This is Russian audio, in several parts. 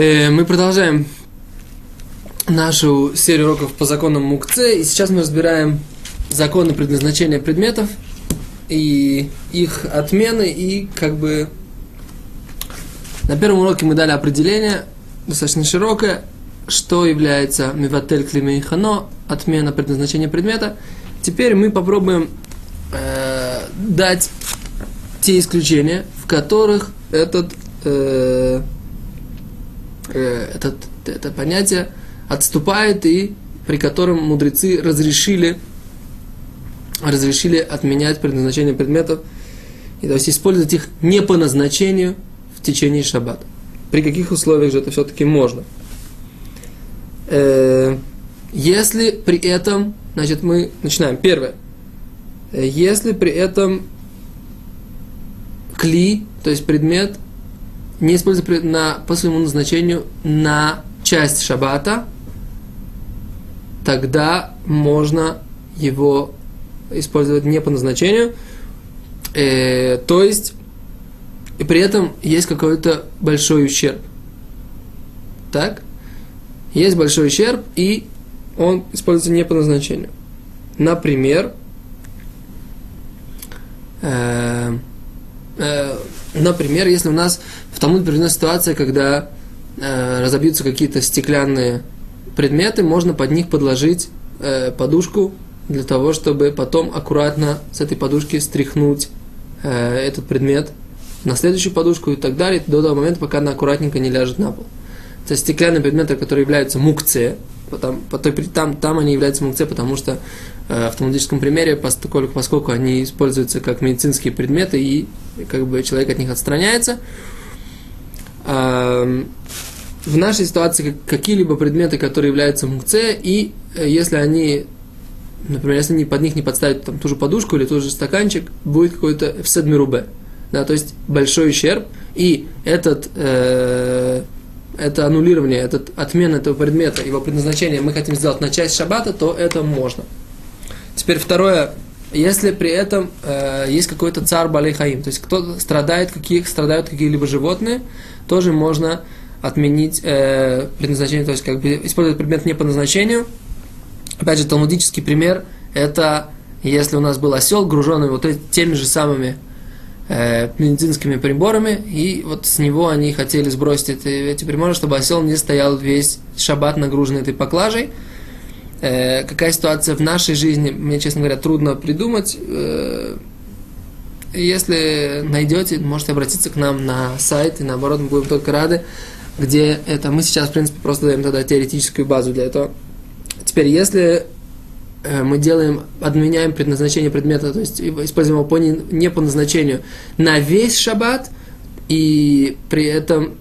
Э, мы продолжаем нашу серию уроков по законам Мукце, и сейчас мы разбираем законы предназначения предметов и их отмены, и как бы на первом уроке мы дали определение, достаточно широкое, что является миватель климейхано, отмена предназначения предмета. Теперь мы попробуем э, дать те исключения, в которых этот э, э, этот, это понятие отступает и при котором мудрецы разрешили, разрешили отменять предназначение предметов, и, то есть использовать их не по назначению в течение шаббата. При каких условиях же это все-таки можно? Э, если при этом, значит, мы начинаем. Первое. Если при этом кли, то есть предмет, не используется на, по своему назначению на часть шаббата, тогда можно его использовать не по назначению. Э, то есть, и при этом есть какой-то большой ущерб. Так? Есть большой ущерб, и он используется не по назначению. Например, э, э, например, если у нас в Талмуде приведена ситуация, когда э, разобьются какие-то стеклянные предметы, можно под них подложить э, подушку для того, чтобы потом аккуратно с этой подушки стряхнуть э, этот предмет на следующую подушку и так далее, до того момента, пока она аккуратненько не ляжет на пол. Это стеклянные предметы, которые являются мукце, Потом, там, там они являются мукце, потому что э, в автоматическом примере, поскольку, поскольку они используются как медицинские предметы, и как бы человек от них отстраняется. Э, в нашей ситуации какие-либо предметы, которые являются мукце, и э, если они, например, если они под них не подставить там, ту же подушку или тот же стаканчик, будет какой-то вседмирубе. Да, то есть большой ущерб, и этот э, это аннулирование, этот отмена этого предмета, его предназначение мы хотим сделать на часть шаббата, то это можно. Теперь второе, если при этом э, есть какой-то царь балейхаим, то есть кто страдает, каких страдают какие-либо животные, тоже можно отменить э, предназначение, то есть как бы использовать предмет не по назначению. Опять же, талмудический пример – это если у нас был осел, груженный вот теми же самыми э, медицинскими приборами, и вот с него они хотели сбросить эти, эти приборы, чтобы осел не стоял весь шаббат нагруженный этой поклажей. Э, какая ситуация в нашей жизни, мне, честно говоря, трудно придумать. Э, если найдете, можете обратиться к нам на сайт, и наоборот, мы будем только рады, где это мы сейчас, в принципе, просто даем тогда теоретическую базу для этого. Теперь, если Э, мы делаем, отменяем предназначение предмета, то есть используем его по, не по назначению на весь шаббат, и при этом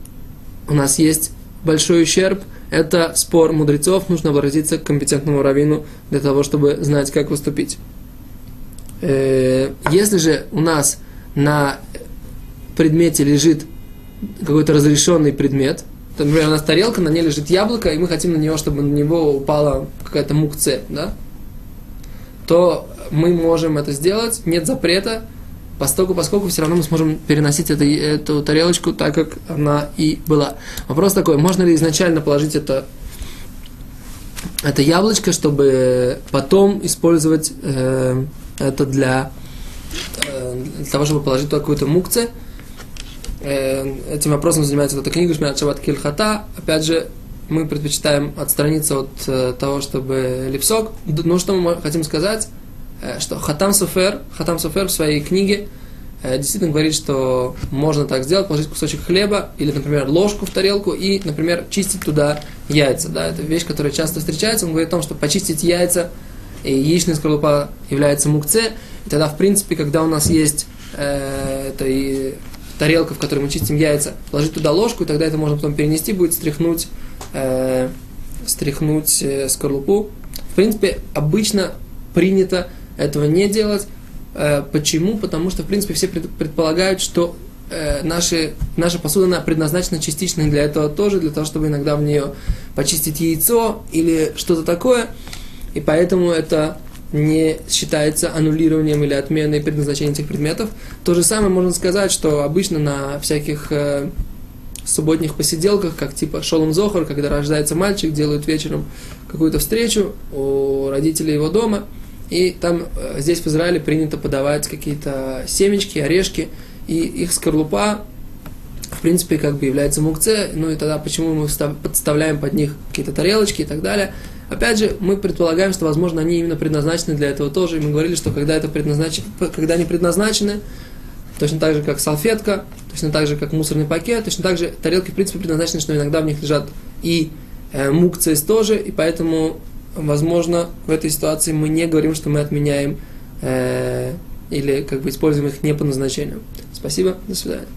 у нас есть большой ущерб, это спор мудрецов, нужно обратиться к компетентному раввину для того, чтобы знать, как выступить. Э, если же у нас на предмете лежит какой-то разрешенный предмет, то, например, у нас тарелка, на ней лежит яблоко, и мы хотим на него, чтобы на него упала какая-то мукце, да? то мы можем это сделать, нет запрета, поскольку, поскольку все равно мы сможем переносить это, эту тарелочку так, как она и была. Вопрос такой, можно ли изначально положить это, это яблочко, чтобы потом использовать э, это для, э, для того, чтобы положить туда какую-то мукце. Э, этим вопросом занимается вот эта книга Шмират Шабат Кильхата. Опять же, мы предпочитаем отстраниться от э, того, чтобы липсок. Ну, что мы хотим сказать? Э, что Хатам Суфер, Хатам Суфер в своей книге э, действительно говорит, что можно так сделать, положить кусочек хлеба или, например, ложку в тарелку и, например, чистить туда яйца. Да, это вещь, которая часто встречается. Он говорит о том, что почистить яйца и яичная скорлупа является мукце. И тогда, в принципе, когда у нас есть э, это и тарелка, в которой мы чистим яйца, положить туда ложку, и тогда это можно потом перенести, будет стряхнуть э, стряхнуть э, скорлупу. В принципе, обычно принято этого не делать. Э, почему? Потому что, в принципе, все предполагают, что э, наши, наша посуда она предназначена частично для этого тоже, для того, чтобы иногда в нее почистить яйцо или что-то такое. И поэтому это не считается аннулированием или отменой предназначения этих предметов. То же самое можно сказать, что обычно на всяких э, субботних посиделках, как типа Шолом Зохар, когда рождается мальчик, делают вечером какую-то встречу у родителей его дома, и там э, здесь в Израиле принято подавать какие-то семечки, орешки, и их скорлупа, в принципе, как бы является мукце, ну и тогда почему мы подставляем под них какие-то тарелочки и так далее. Опять же, мы предполагаем, что, возможно, они именно предназначены для этого тоже, и мы говорили, что когда, это предназначено, когда они предназначены, точно так же, как салфетка, точно так же, как мусорный пакет, точно так же тарелки, в принципе, предназначены, что иногда в них лежат и э, мукцис тоже, и поэтому, возможно, в этой ситуации мы не говорим, что мы отменяем э, или как бы используем их не по назначению. Спасибо, до свидания.